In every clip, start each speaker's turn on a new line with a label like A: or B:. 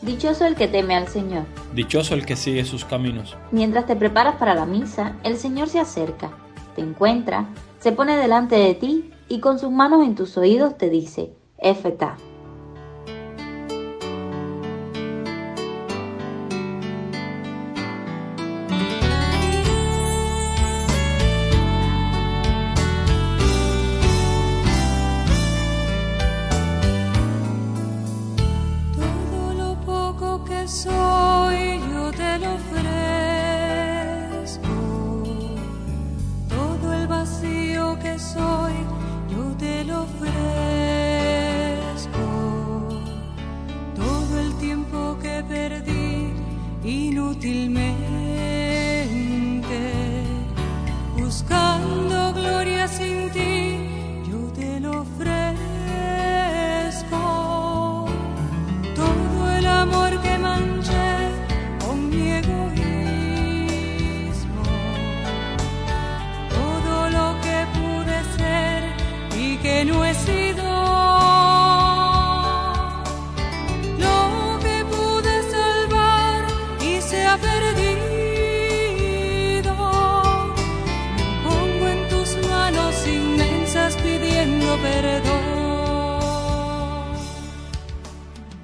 A: Dichoso el que teme al Señor.
B: Dichoso el que sigue sus caminos.
A: Mientras te preparas para la misa, el Señor se acerca, te encuentra, se pone delante de ti y con sus manos en tus oídos te dice, beso.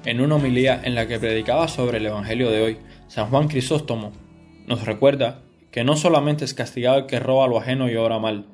B: En una homilía en la que predicaba sobre el Evangelio de hoy, San Juan Crisóstomo nos recuerda que no solamente es castigado el que roba lo ajeno y obra mal,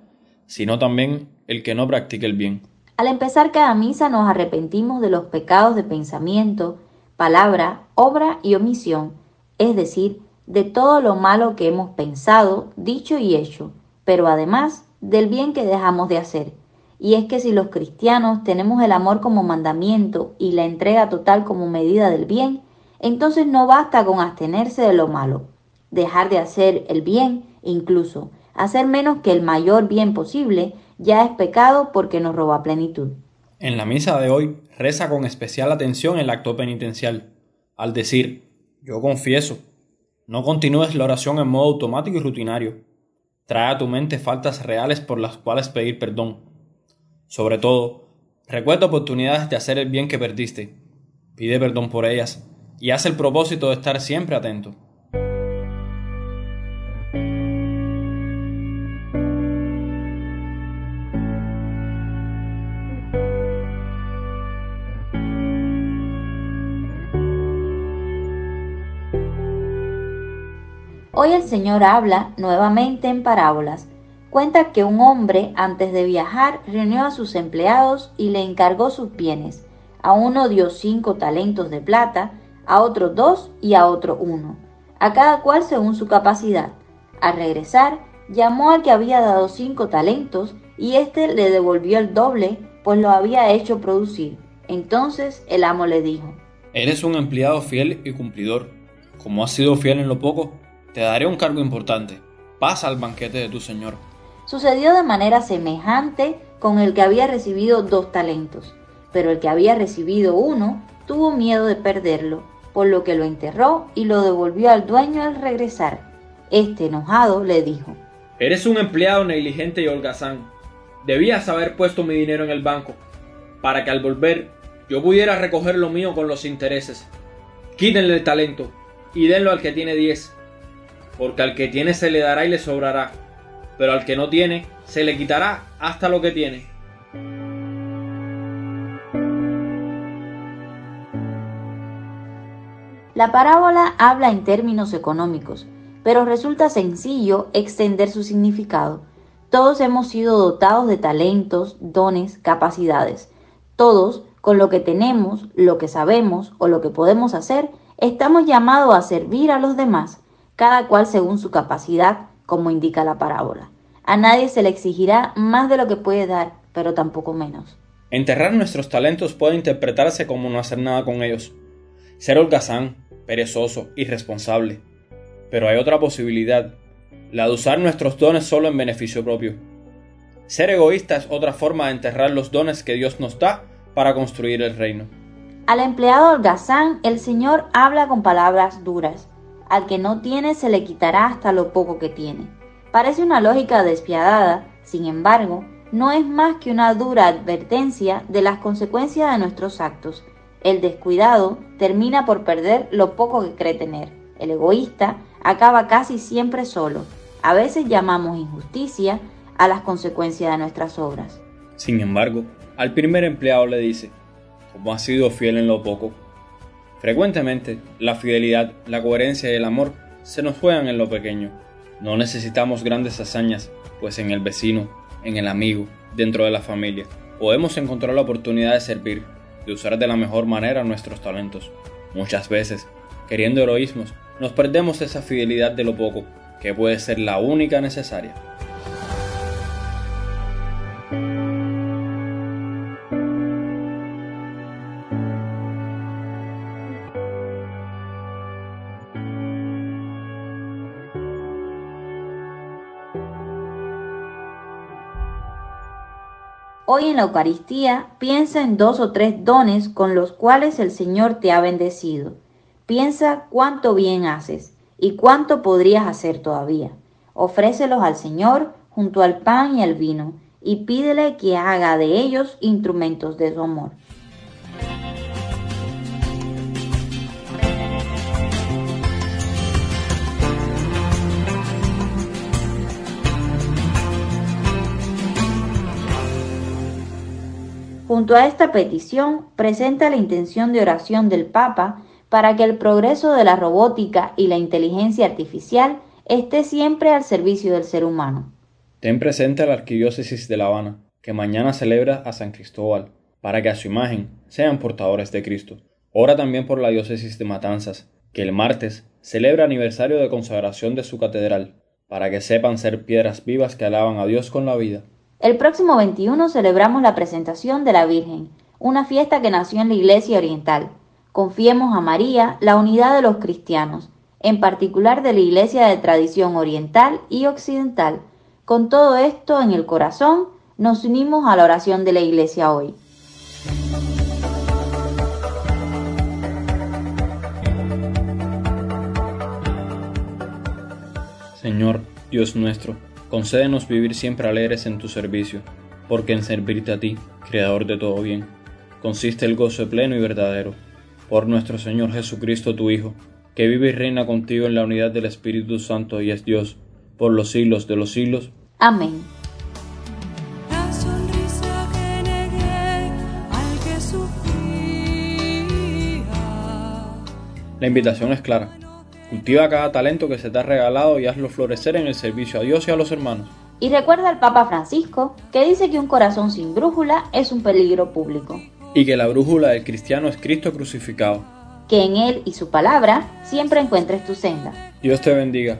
B: sino también el que no practique el bien.
A: Al empezar cada misa nos arrepentimos de los pecados de pensamiento, palabra, obra y omisión, es decir, de todo lo malo que hemos pensado, dicho y hecho, pero además del bien que dejamos de hacer y es que si los cristianos tenemos el amor como mandamiento y la entrega total como medida del bien, entonces no basta con abstenerse de lo malo, dejar de hacer el bien, incluso hacer menos que el mayor bien posible, ya es pecado porque nos roba plenitud.
B: En la misa de hoy reza con especial atención el acto penitencial, al decir, yo confieso, no continúes la oración en modo automático y rutinario. Trae a tu mente faltas reales por las cuales pedir perdón sobre todo, recuerda oportunidades de hacer el bien que perdiste, pide perdón por ellas y haz el propósito de estar siempre atento.
A: Hoy el Señor habla nuevamente en parábolas Cuenta que un hombre antes de viajar reunió a sus empleados y le encargó sus bienes. A uno dio cinco talentos de plata, a otro dos y a otro uno, a cada cual según su capacidad. Al regresar, llamó al que había dado cinco talentos y éste le devolvió el doble, pues lo había hecho producir. Entonces el amo le dijo,
B: Eres un empleado fiel y cumplidor. Como has sido fiel en lo poco, te daré un cargo importante. Pasa al banquete de tu señor.
A: Sucedió de manera semejante con el que había recibido dos talentos, pero el que había recibido uno tuvo miedo de perderlo, por lo que lo enterró y lo devolvió al dueño al regresar. Este enojado le dijo,
B: Eres un empleado negligente y holgazán. Debías haber puesto mi dinero en el banco, para que al volver yo pudiera recoger lo mío con los intereses. Quítenle el talento y denlo al que tiene diez, porque al que tiene se le dará y le sobrará pero al que no tiene, se le quitará hasta lo que tiene.
A: La parábola habla en términos económicos, pero resulta sencillo extender su significado. Todos hemos sido dotados de talentos, dones, capacidades. Todos, con lo que tenemos, lo que sabemos o lo que podemos hacer, estamos llamados a servir a los demás, cada cual según su capacidad, como indica la parábola. A nadie se le exigirá más de lo que puede dar, pero tampoco menos.
B: Enterrar nuestros talentos puede interpretarse como no hacer nada con ellos, ser holgazán, perezoso, irresponsable. Pero hay otra posibilidad, la de usar nuestros dones solo en beneficio propio. Ser egoísta es otra forma de enterrar los dones que Dios nos da para construir el reino.
A: Al empleado holgazán el Señor habla con palabras duras. Al que no tiene se le quitará hasta lo poco que tiene. Parece una lógica despiadada, Sin embargo, no es más que una dura advertencia de las consecuencias de nuestros actos. El descuidado termina por perder lo poco que cree tener. El egoísta acaba casi siempre solo. A veces llamamos injusticia a las consecuencias de nuestras obras.
B: Sin embargo, al primer empleado le dice, como has sido fiel en lo poco. Frecuentemente, la fidelidad, la coherencia y el amor se nos juegan en lo pequeño. No necesitamos grandes hazañas, pues en el vecino, en el amigo, dentro de la familia, podemos encontrar la oportunidad de servir, de usar de la mejor manera nuestros talentos. Muchas veces, queriendo heroísmos, nos perdemos esa fidelidad de lo poco, que puede ser la única necesaria.
A: Hoy en la Eucaristía piensa en dos o tres dones con los cuales el Señor te ha bendecido. Piensa cuánto bien haces y cuánto podrías hacer todavía. Ofrécelos al Señor junto al pan y al vino y pídele que haga de ellos instrumentos de su amor. Junto a esta petición, presenta la intención de oración del Papa para que el progreso de la robótica y la inteligencia artificial esté siempre al servicio del ser humano.
B: Ten presente la Arquidiócesis de La Habana, que mañana celebra a San Cristóbal, para que a su imagen sean portadores de Cristo. Ora también por la Diócesis de Matanzas, que el martes celebra aniversario de consagración de su catedral, para que sepan ser piedras vivas que alaban a Dios con la vida.
A: El próximo 21 celebramos la presentación de la Virgen, una fiesta que nació en la Iglesia Oriental. Confiemos a María la unidad de los cristianos, en particular de la Iglesia de tradición oriental y occidental. Con todo esto en el corazón, nos unimos a la oración de la Iglesia hoy.
B: Señor, Dios nuestro, Concédenos vivir siempre alegres en tu servicio, porque en servirte a ti, Creador de todo bien, consiste el gozo pleno y verdadero. Por nuestro Señor Jesucristo, tu Hijo, que vive y reina contigo en la unidad del Espíritu Santo y es Dios, por los siglos de los siglos.
A: Amén.
B: La invitación es clara Cultiva cada talento que se te ha regalado y hazlo florecer en el servicio a Dios y a los hermanos.
A: Y recuerda al Papa Francisco, que dice que un corazón sin brújula es un peligro público.
B: Y que la brújula del cristiano es Cristo crucificado.
A: Que en Él y su palabra siempre encuentres tu senda.
B: Dios te bendiga.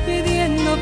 C: pidiendo